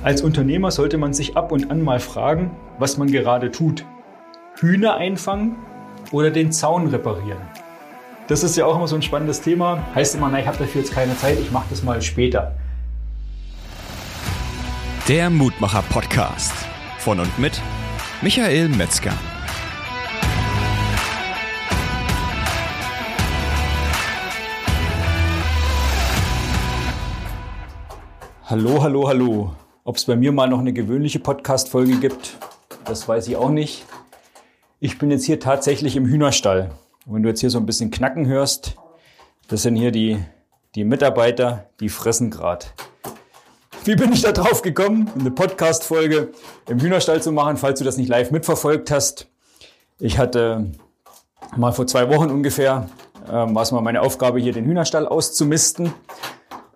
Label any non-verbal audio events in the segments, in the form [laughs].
Als Unternehmer sollte man sich ab und an mal fragen, was man gerade tut. Hühner einfangen oder den Zaun reparieren? Das ist ja auch immer so ein spannendes Thema. Heißt immer, na, ich habe dafür jetzt keine Zeit, ich mache das mal später. Der Mutmacher Podcast von und mit Michael Metzger. Hallo, hallo, hallo. Ob es bei mir mal noch eine gewöhnliche Podcast-Folge gibt, das weiß ich auch nicht. Ich bin jetzt hier tatsächlich im Hühnerstall. Wenn du jetzt hier so ein bisschen knacken hörst, das sind hier die, die Mitarbeiter, die fressen grad. Wie bin ich da drauf gekommen, eine Podcast-Folge im Hühnerstall zu machen, falls du das nicht live mitverfolgt hast? Ich hatte mal vor zwei Wochen ungefähr, ähm, war es mal meine Aufgabe, hier den Hühnerstall auszumisten. Und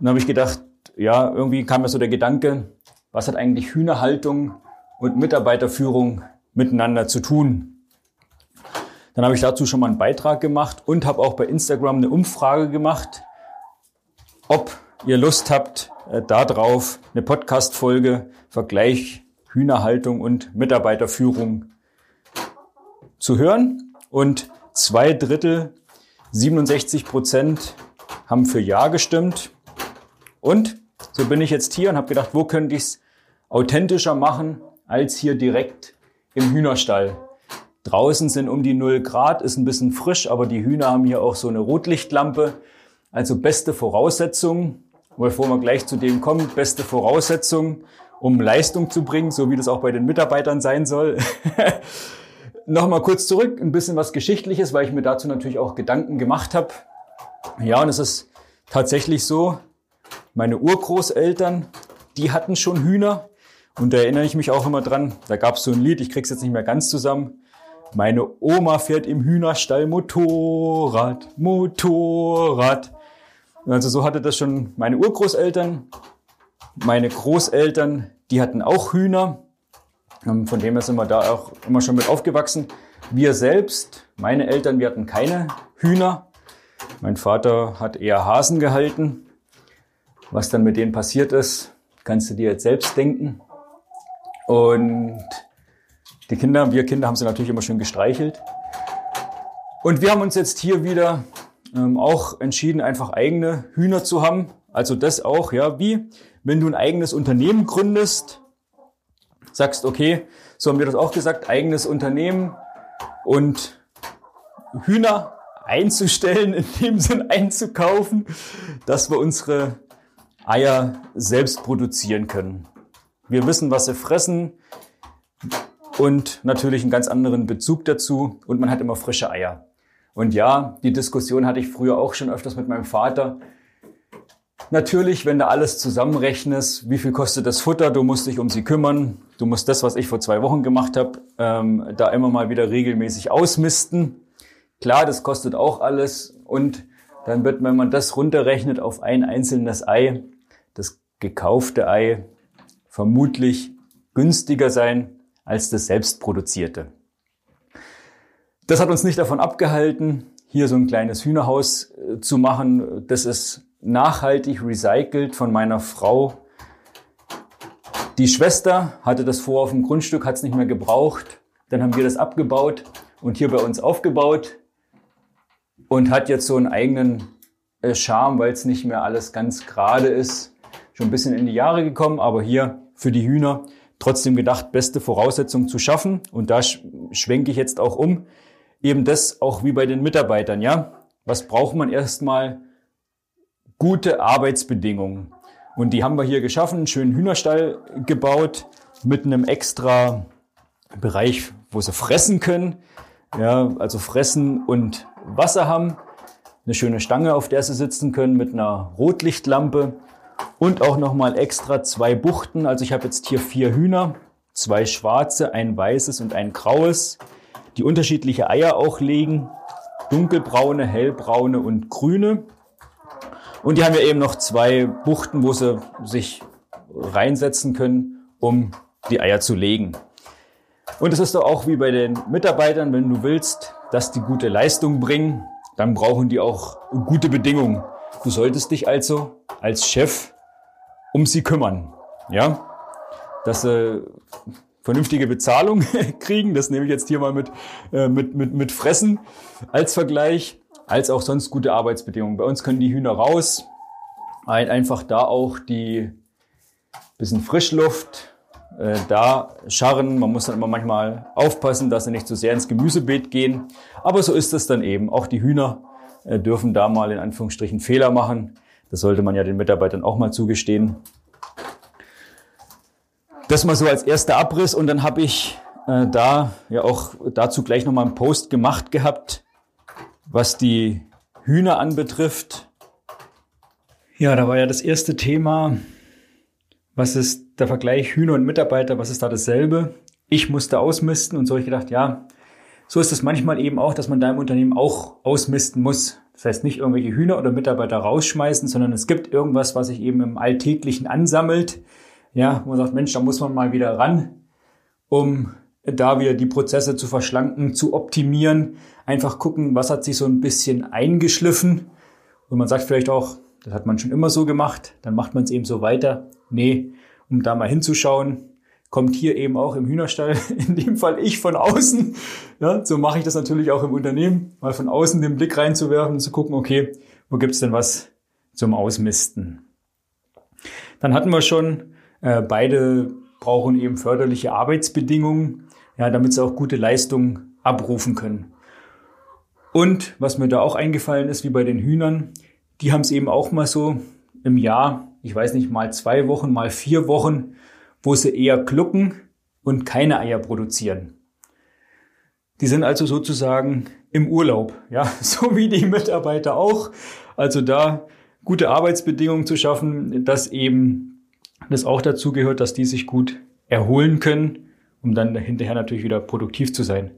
dann habe ich gedacht, ja, irgendwie kam mir so der Gedanke, was hat eigentlich Hühnerhaltung und Mitarbeiterführung miteinander zu tun. Dann habe ich dazu schon mal einen Beitrag gemacht und habe auch bei Instagram eine Umfrage gemacht, ob ihr Lust habt, äh, darauf eine Podcast-Folge Vergleich Hühnerhaltung und Mitarbeiterführung zu hören. Und zwei Drittel, 67 Prozent haben für Ja gestimmt. Und so bin ich jetzt hier und habe gedacht, wo könnte ich es authentischer machen als hier direkt im Hühnerstall. Draußen sind um die 0 Grad, ist ein bisschen frisch, aber die Hühner haben hier auch so eine Rotlichtlampe. Also beste Voraussetzungen, bevor wir gleich zu dem kommen, beste Voraussetzungen, um Leistung zu bringen, so wie das auch bei den Mitarbeitern sein soll. [laughs] Nochmal kurz zurück, ein bisschen was Geschichtliches, weil ich mir dazu natürlich auch Gedanken gemacht habe. Ja, und es ist tatsächlich so, meine Urgroßeltern, die hatten schon Hühner. Und da erinnere ich mich auch immer dran, da gab es so ein Lied, ich krieg's jetzt nicht mehr ganz zusammen. Meine Oma fährt im Hühnerstall Motorrad, Motorrad. Also so hatte das schon meine Urgroßeltern. Meine Großeltern, die hatten auch Hühner. Ähm, von dem her sind wir da auch immer schon mit aufgewachsen. Wir selbst, meine Eltern, wir hatten keine Hühner. Mein Vater hat eher Hasen gehalten. Was dann mit denen passiert ist, kannst du dir jetzt selbst denken. Und die Kinder, wir Kinder haben sie natürlich immer schön gestreichelt. Und wir haben uns jetzt hier wieder ähm, auch entschieden, einfach eigene Hühner zu haben. Also das auch, ja, wie wenn du ein eigenes Unternehmen gründest, sagst, okay, so haben wir das auch gesagt, eigenes Unternehmen und Hühner einzustellen, [laughs] in dem Sinn einzukaufen, dass wir unsere Eier selbst produzieren können. Wir wissen, was sie fressen und natürlich einen ganz anderen Bezug dazu und man hat immer frische Eier. Und ja, die Diskussion hatte ich früher auch schon öfters mit meinem Vater. Natürlich, wenn du alles zusammenrechnest, wie viel kostet das Futter, du musst dich um sie kümmern, du musst das, was ich vor zwei Wochen gemacht habe, ähm, da immer mal wieder regelmäßig ausmisten. Klar, das kostet auch alles und dann wird, wenn man das runterrechnet auf ein einzelnes Ei, das gekaufte Ei vermutlich günstiger sein als das selbstproduzierte. Das hat uns nicht davon abgehalten, hier so ein kleines Hühnerhaus äh, zu machen. Das ist nachhaltig recycelt von meiner Frau. Die Schwester hatte das vor auf dem Grundstück, hat es nicht mehr gebraucht. Dann haben wir das abgebaut und hier bei uns aufgebaut und hat jetzt so einen eigenen äh, Charme, weil es nicht mehr alles ganz gerade ist schon ein bisschen in die Jahre gekommen, aber hier für die Hühner trotzdem gedacht, beste Voraussetzungen zu schaffen. Und da schwenke ich jetzt auch um. Eben das auch wie bei den Mitarbeitern, ja. Was braucht man erstmal? Gute Arbeitsbedingungen. Und die haben wir hier geschaffen, einen schönen Hühnerstall gebaut mit einem extra Bereich, wo sie fressen können. Ja, also fressen und Wasser haben. Eine schöne Stange, auf der sie sitzen können mit einer Rotlichtlampe und auch nochmal extra zwei Buchten. Also ich habe jetzt hier vier Hühner, zwei schwarze, ein weißes und ein graues, die unterschiedliche Eier auch legen. Dunkelbraune, hellbraune und grüne. Und die haben ja eben noch zwei Buchten, wo sie sich reinsetzen können, um die Eier zu legen. Und es ist doch auch wie bei den Mitarbeitern, wenn du willst, dass die gute Leistung bringen, dann brauchen die auch gute Bedingungen. Du solltest dich also als Chef um sie kümmern. Ja? dass sie vernünftige Bezahlung [laughs] kriegen. Das nehme ich jetzt hier mal mit, äh, mit, mit, mit Fressen als Vergleich, als auch sonst gute Arbeitsbedingungen. Bei uns können die Hühner raus, einfach da auch die bisschen Frischluft, äh, da scharren. Man muss dann immer manchmal aufpassen, dass sie nicht zu so sehr ins Gemüsebeet gehen. Aber so ist es dann eben. Auch die Hühner äh, dürfen da mal in Anführungsstrichen Fehler machen. Das sollte man ja den Mitarbeitern auch mal zugestehen. Das mal so als erster Abriss und dann habe ich äh, da ja auch dazu gleich nochmal einen Post gemacht gehabt, was die Hühner anbetrifft. Ja, da war ja das erste Thema, was ist der Vergleich Hühner und Mitarbeiter, was ist da dasselbe? Ich musste ausmisten und so habe ich gedacht, ja, so ist es manchmal eben auch, dass man da im Unternehmen auch ausmisten muss. Das heißt nicht irgendwelche Hühner oder Mitarbeiter rausschmeißen, sondern es gibt irgendwas, was sich eben im Alltäglichen ansammelt, ja, wo man sagt, Mensch, da muss man mal wieder ran, um da wieder die Prozesse zu verschlanken, zu optimieren, einfach gucken, was hat sich so ein bisschen eingeschliffen. Und man sagt vielleicht auch, das hat man schon immer so gemacht, dann macht man es eben so weiter. Nee, um da mal hinzuschauen, kommt hier eben auch im Hühnerstall, [laughs] in dem Fall ich von außen. Ja, so mache ich das natürlich auch im Unternehmen, mal von außen den Blick reinzuwerfen und zu gucken, okay, wo gibt's denn was zum Ausmisten? Dann hatten wir schon äh, beide brauchen eben förderliche Arbeitsbedingungen, ja, damit sie auch gute Leistungen abrufen können. Und was mir da auch eingefallen ist, wie bei den Hühnern, die haben es eben auch mal so im Jahr, ich weiß nicht, mal zwei Wochen, mal vier Wochen, wo sie eher glucken und keine Eier produzieren. Die sind also sozusagen im Urlaub, ja, [laughs] so wie die Mitarbeiter auch. Also da gute Arbeitsbedingungen zu schaffen, dass eben das auch dazu gehört, dass die sich gut erholen können, um dann hinterher natürlich wieder produktiv zu sein.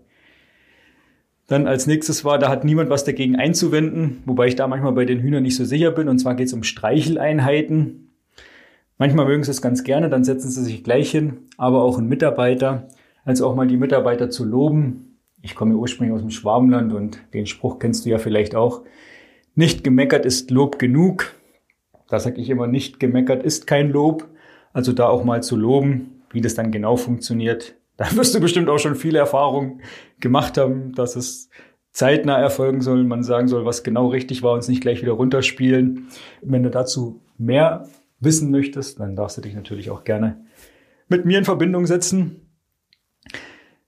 Dann als nächstes war, da hat niemand was dagegen einzuwenden, wobei ich da manchmal bei den Hühnern nicht so sicher bin. Und zwar geht es um Streicheleinheiten. Manchmal mögen sie es ganz gerne, dann setzen sie sich gleich hin, aber auch ein Mitarbeiter, also auch mal die Mitarbeiter zu loben. Ich komme ursprünglich aus dem Schwabenland und den Spruch kennst du ja vielleicht auch. Nicht gemeckert ist Lob genug. Da sage ich immer, nicht gemeckert ist kein Lob. Also da auch mal zu loben, wie das dann genau funktioniert. [laughs] Da wirst du bestimmt auch schon viele Erfahrungen gemacht haben, dass es zeitnah erfolgen soll, man sagen soll, was genau richtig war und es nicht gleich wieder runterspielen. Wenn du dazu mehr wissen möchtest, dann darfst du dich natürlich auch gerne mit mir in Verbindung setzen.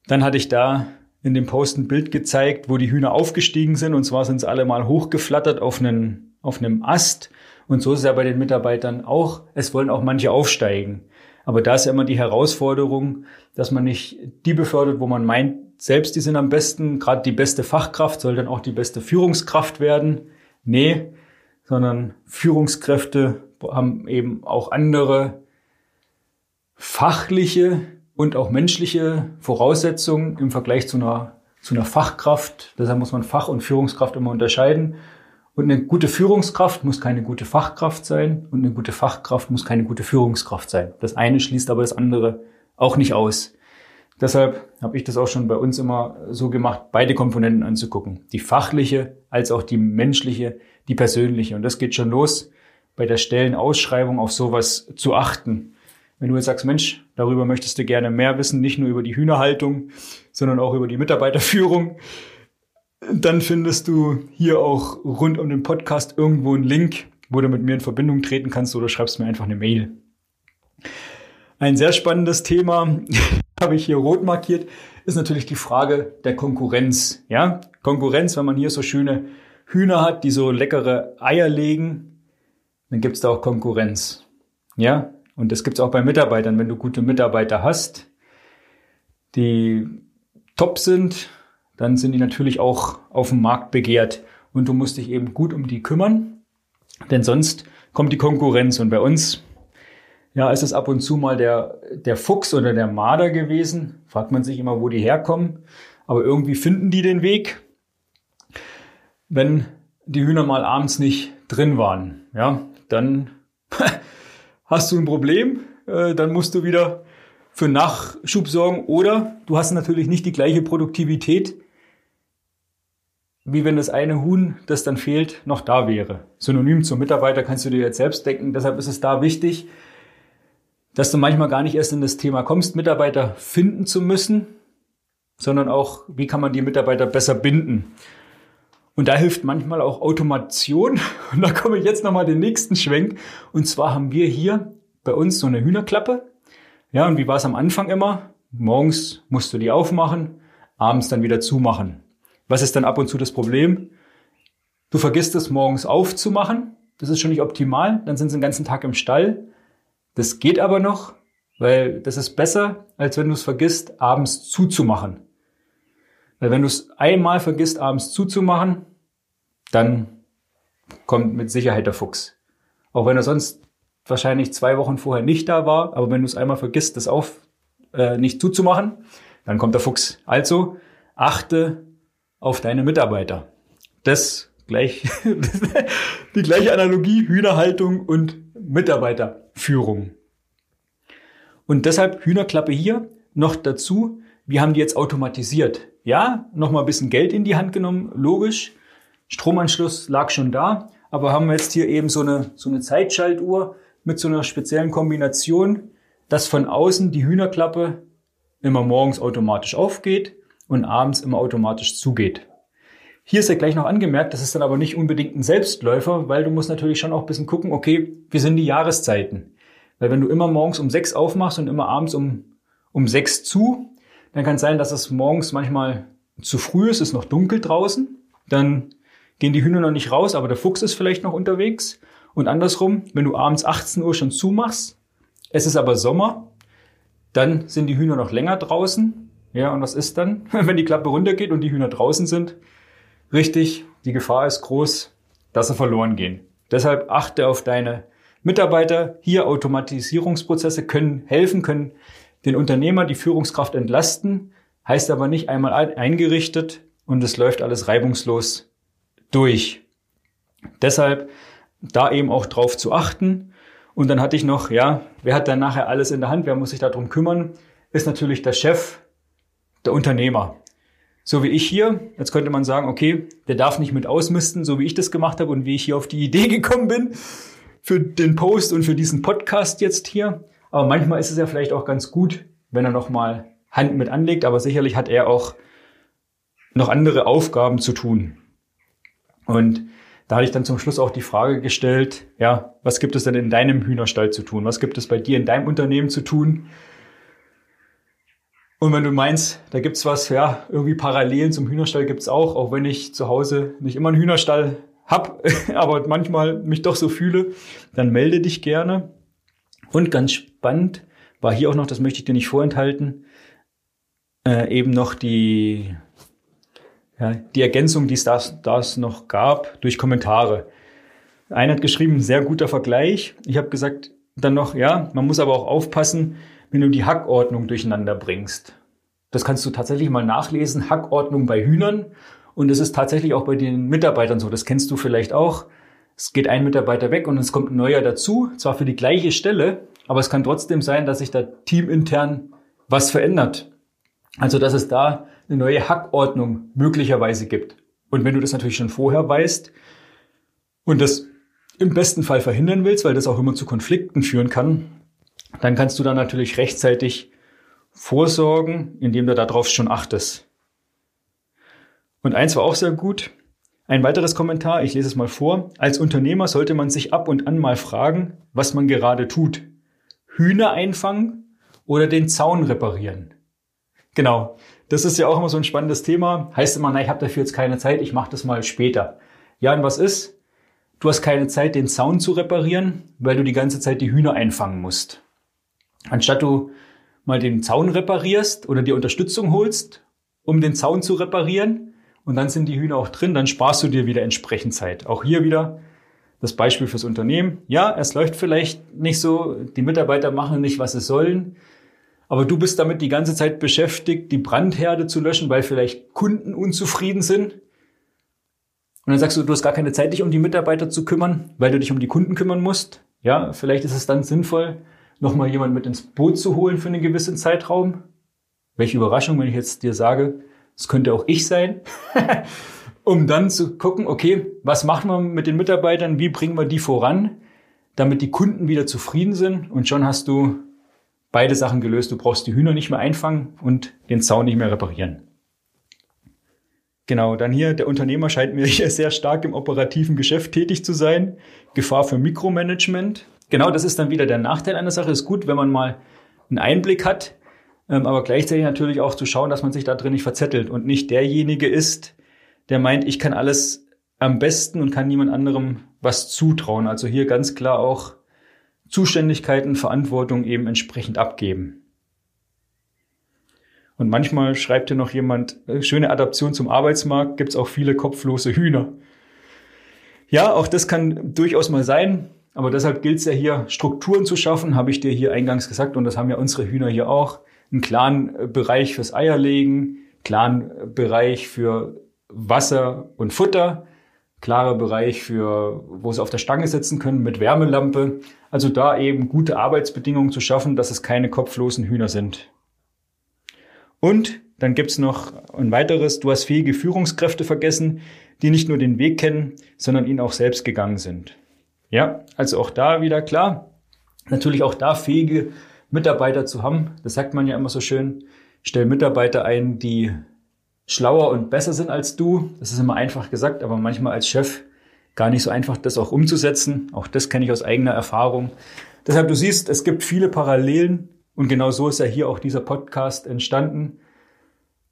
Dann hatte ich da in dem Post ein Bild gezeigt, wo die Hühner aufgestiegen sind. Und zwar sind sie alle mal hochgeflattert auf einen, auf einem Ast. Und so ist es ja bei den Mitarbeitern auch. Es wollen auch manche aufsteigen. Aber da ist ja immer die Herausforderung, dass man nicht die befördert, wo man meint, selbst die sind am besten, gerade die beste Fachkraft soll dann auch die beste Führungskraft werden. Nee, sondern Führungskräfte haben eben auch andere fachliche und auch menschliche Voraussetzungen im Vergleich zu einer, zu einer Fachkraft. Deshalb muss man Fach- und Führungskraft immer unterscheiden. Und eine gute Führungskraft muss keine gute Fachkraft sein und eine gute Fachkraft muss keine gute Führungskraft sein. Das eine schließt aber das andere auch nicht aus. Deshalb habe ich das auch schon bei uns immer so gemacht, beide Komponenten anzugucken. Die fachliche als auch die menschliche, die persönliche. Und das geht schon los, bei der Stellenausschreibung auf sowas zu achten. Wenn du jetzt sagst, Mensch, darüber möchtest du gerne mehr wissen, nicht nur über die Hühnerhaltung, sondern auch über die Mitarbeiterführung, dann findest du hier auch rund um den Podcast irgendwo einen Link, wo du mit mir in Verbindung treten kannst oder schreibst mir einfach eine Mail. Ein sehr spannendes Thema, [laughs] habe ich hier rot markiert, ist natürlich die Frage der Konkurrenz. Ja, Konkurrenz, wenn man hier so schöne Hühner hat, die so leckere Eier legen, dann gibt es da auch Konkurrenz. Ja, und das gibt es auch bei Mitarbeitern. Wenn du gute Mitarbeiter hast, die top sind, dann sind die natürlich auch auf dem Markt begehrt. Und du musst dich eben gut um die kümmern, denn sonst kommt die Konkurrenz. Und bei uns, ja, ist es ab und zu mal der, der Fuchs oder der Marder gewesen. Fragt man sich immer, wo die herkommen. Aber irgendwie finden die den Weg, wenn die Hühner mal abends nicht drin waren. Ja, dann [laughs] hast du ein Problem. Äh, dann musst du wieder für Nachschub sorgen oder du hast natürlich nicht die gleiche Produktivität, wie wenn das eine Huhn, das dann fehlt, noch da wäre. Synonym zum Mitarbeiter kannst du dir jetzt selbst denken. Deshalb ist es da wichtig, dass du manchmal gar nicht erst in das Thema kommst, Mitarbeiter finden zu müssen, sondern auch, wie kann man die Mitarbeiter besser binden. Und da hilft manchmal auch Automation. [laughs] Und da komme ich jetzt nochmal den nächsten Schwenk. Und zwar haben wir hier bei uns so eine Hühnerklappe. Ja, und wie war es am Anfang immer? Morgens musst du die aufmachen, abends dann wieder zumachen. Was ist dann ab und zu das Problem? Du vergisst es morgens aufzumachen. Das ist schon nicht optimal. Dann sind sie den ganzen Tag im Stall. Das geht aber noch, weil das ist besser, als wenn du es vergisst, abends zuzumachen. Weil wenn du es einmal vergisst, abends zuzumachen, dann kommt mit Sicherheit der Fuchs. Auch wenn er sonst wahrscheinlich zwei Wochen vorher nicht da war, aber wenn du es einmal vergisst, das auf äh, nicht zuzumachen, dann kommt der Fuchs. Also achte auf deine Mitarbeiter. Das gleich [laughs] die gleiche Analogie Hühnerhaltung und Mitarbeiterführung. Und deshalb Hühnerklappe hier noch dazu. Wir haben die jetzt automatisiert. Ja, noch mal ein bisschen Geld in die Hand genommen, logisch. Stromanschluss lag schon da, aber haben wir jetzt hier eben so eine, so eine Zeitschaltuhr mit so einer speziellen Kombination, dass von außen die Hühnerklappe immer morgens automatisch aufgeht und abends immer automatisch zugeht. Hier ist ja gleich noch angemerkt, das ist dann aber nicht unbedingt ein Selbstläufer, weil du musst natürlich schon auch ein bisschen gucken, okay, wie sind die Jahreszeiten? Weil wenn du immer morgens um sechs aufmachst und immer abends um, um sechs zu, dann kann es sein, dass es morgens manchmal zu früh ist, es ist noch dunkel draußen. Dann gehen die Hühner noch nicht raus, aber der Fuchs ist vielleicht noch unterwegs. Und andersrum, wenn du abends 18 Uhr schon zumachst, es ist aber Sommer, dann sind die Hühner noch länger draußen. Ja, und was ist dann, [laughs] wenn die Klappe runtergeht und die Hühner draußen sind? Richtig, die Gefahr ist groß, dass sie verloren gehen. Deshalb achte auf deine Mitarbeiter. Hier Automatisierungsprozesse können helfen, können den Unternehmer, die Führungskraft entlasten, heißt aber nicht einmal eingerichtet und es läuft alles reibungslos durch. Deshalb da eben auch drauf zu achten. Und dann hatte ich noch, ja, wer hat dann nachher alles in der Hand, wer muss sich darum kümmern, ist natürlich der Chef, der Unternehmer. So wie ich hier, jetzt könnte man sagen, okay, der darf nicht mit ausmisten, so wie ich das gemacht habe und wie ich hier auf die Idee [laughs] gekommen bin für den Post und für diesen Podcast jetzt hier. Aber manchmal ist es ja vielleicht auch ganz gut, wenn er nochmal Hand mit anlegt, aber sicherlich hat er auch noch andere Aufgaben zu tun. Und da hatte ich dann zum Schluss auch die Frage gestellt, ja, was gibt es denn in deinem Hühnerstall zu tun? Was gibt es bei dir in deinem Unternehmen zu tun? Und wenn du meinst, da gibt's was, ja, irgendwie Parallelen zum Hühnerstall gibt's auch, auch wenn ich zu Hause nicht immer einen Hühnerstall hab, [laughs] aber manchmal mich doch so fühle, dann melde dich gerne. Und ganz spannend war hier auch noch, das möchte ich dir nicht vorenthalten, äh, eben noch die, ja, die Ergänzung, die es das, das noch gab, durch Kommentare. Einer hat geschrieben, sehr guter Vergleich. Ich habe gesagt, dann noch, ja, man muss aber auch aufpassen, wenn du die Hackordnung durcheinander bringst. Das kannst du tatsächlich mal nachlesen, Hackordnung bei Hühnern. Und es ist tatsächlich auch bei den Mitarbeitern so. Das kennst du vielleicht auch. Es geht ein Mitarbeiter weg und es kommt ein neuer dazu, zwar für die gleiche Stelle, aber es kann trotzdem sein, dass sich da teamintern was verändert. Also, dass es da eine neue Hackordnung möglicherweise gibt. Und wenn du das natürlich schon vorher weißt und das im besten Fall verhindern willst, weil das auch immer zu Konflikten führen kann, dann kannst du da natürlich rechtzeitig vorsorgen, indem du darauf schon achtest. Und eins war auch sehr gut. Ein weiteres Kommentar, ich lese es mal vor. Als Unternehmer sollte man sich ab und an mal fragen, was man gerade tut. Hühner einfangen oder den Zaun reparieren? Genau. Das ist ja auch immer so ein spannendes Thema. Heißt immer, na, ich habe dafür jetzt keine Zeit, ich mache das mal später. Ja, und was ist? Du hast keine Zeit, den Zaun zu reparieren, weil du die ganze Zeit die Hühner einfangen musst. Anstatt du mal den Zaun reparierst oder dir Unterstützung holst, um den Zaun zu reparieren, und dann sind die Hühner auch drin, dann sparst du dir wieder entsprechend Zeit. Auch hier wieder das Beispiel fürs Unternehmen. Ja, es läuft vielleicht nicht so, die Mitarbeiter machen nicht, was sie sollen, aber du bist damit die ganze Zeit beschäftigt, die Brandherde zu löschen, weil vielleicht Kunden unzufrieden sind. Und dann sagst du, du hast gar keine Zeit, dich um die Mitarbeiter zu kümmern, weil du dich um die Kunden kümmern musst. Ja, vielleicht ist es dann sinnvoll, nochmal jemand mit ins Boot zu holen für einen gewissen Zeitraum. Welche Überraschung, wenn ich jetzt dir sage, es könnte auch ich sein. [laughs] um dann zu gucken, okay, was machen wir mit den Mitarbeitern, wie bringen wir die voran, damit die Kunden wieder zufrieden sind und schon hast du beide Sachen gelöst. Du brauchst die Hühner nicht mehr einfangen und den Zaun nicht mehr reparieren. Genau, dann hier, der Unternehmer scheint mir hier sehr stark im operativen Geschäft tätig zu sein. Gefahr für Mikromanagement. Genau, das ist dann wieder der Nachteil einer Sache. Ist gut, wenn man mal einen Einblick hat, ähm, aber gleichzeitig natürlich auch zu schauen, dass man sich da drin nicht verzettelt und nicht derjenige ist, der meint, ich kann alles am besten und kann niemand anderem was zutrauen. Also hier ganz klar auch Zuständigkeiten, Verantwortung eben entsprechend abgeben. Und manchmal schreibt hier noch jemand, äh, schöne Adaption zum Arbeitsmarkt, gibt's auch viele kopflose Hühner. Ja, auch das kann durchaus mal sein, aber deshalb gilt es ja hier, Strukturen zu schaffen, habe ich dir hier eingangs gesagt, und das haben ja unsere Hühner hier auch. Einen klaren äh, Bereich fürs Eierlegen, klaren äh, Bereich für Wasser und Futter, klarer Bereich für, wo sie auf der Stange sitzen können mit Wärmelampe. Also da eben gute Arbeitsbedingungen zu schaffen, dass es keine kopflosen Hühner sind. Und dann gibt's noch ein weiteres, du hast fähige Führungskräfte vergessen, die nicht nur den Weg kennen, sondern ihn auch selbst gegangen sind. Ja, also auch da wieder klar, natürlich auch da fähige Mitarbeiter zu haben. Das sagt man ja immer so schön. Stell Mitarbeiter ein, die schlauer und besser sind als du. Das ist immer einfach gesagt, aber manchmal als Chef gar nicht so einfach, das auch umzusetzen. Auch das kenne ich aus eigener Erfahrung. Deshalb, du siehst, es gibt viele Parallelen und genau so ist ja hier auch dieser Podcast entstanden.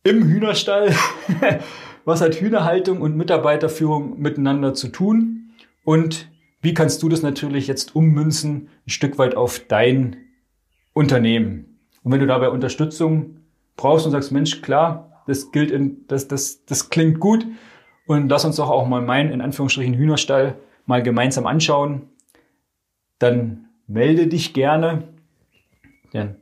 Im Hühnerstall. [laughs] Was hat Hühnerhaltung und Mitarbeiterführung miteinander zu tun? Und wie kannst du das natürlich jetzt ummünzen, ein Stück weit auf dein Unternehmen? Und wenn du dabei Unterstützung brauchst und sagst, Mensch, klar, das gilt in, das, das, das klingt gut. Und lass uns doch auch mal meinen, in Anführungsstrichen, Hühnerstall mal gemeinsam anschauen. Dann melde dich gerne. Denn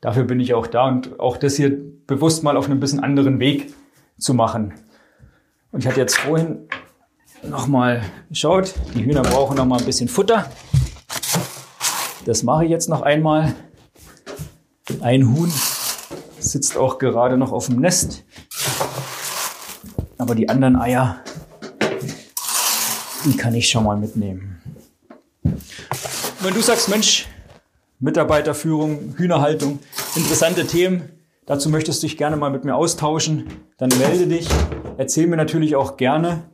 dafür bin ich auch da und auch das hier bewusst mal auf einem bisschen anderen Weg zu machen. Und ich hatte jetzt vorhin nochmal geschaut, die Hühner brauchen noch mal ein bisschen Futter. Das mache ich jetzt noch einmal. Ein Huhn sitzt auch gerade noch auf dem Nest. Aber die anderen Eier, die kann ich schon mal mitnehmen. Wenn du sagst, Mensch, Mitarbeiterführung, Hühnerhaltung, interessante Themen, dazu möchtest du dich gerne mal mit mir austauschen, dann melde dich. Erzähl mir natürlich auch gerne,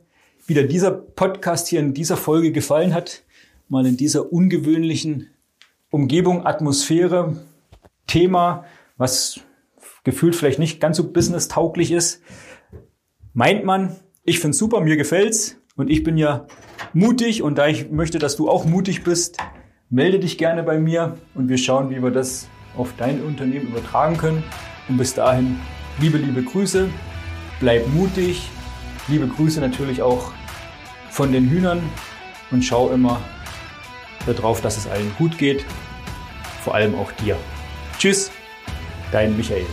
wie dir dieser Podcast hier in dieser Folge gefallen hat. Mal in dieser ungewöhnlichen Umgebung, Atmosphäre, Thema, was gefühlt vielleicht nicht ganz so business-tauglich ist. Meint man, ich finde super, mir gefällt's und ich bin ja mutig und da ich möchte, dass du auch mutig bist, melde dich gerne bei mir und wir schauen, wie wir das auf dein Unternehmen übertragen können. Und bis dahin, liebe, liebe Grüße, bleib mutig, liebe Grüße natürlich auch von den Hühnern und schau immer darauf, dass es allen gut geht, vor allem auch dir. Tschüss, dein Michael.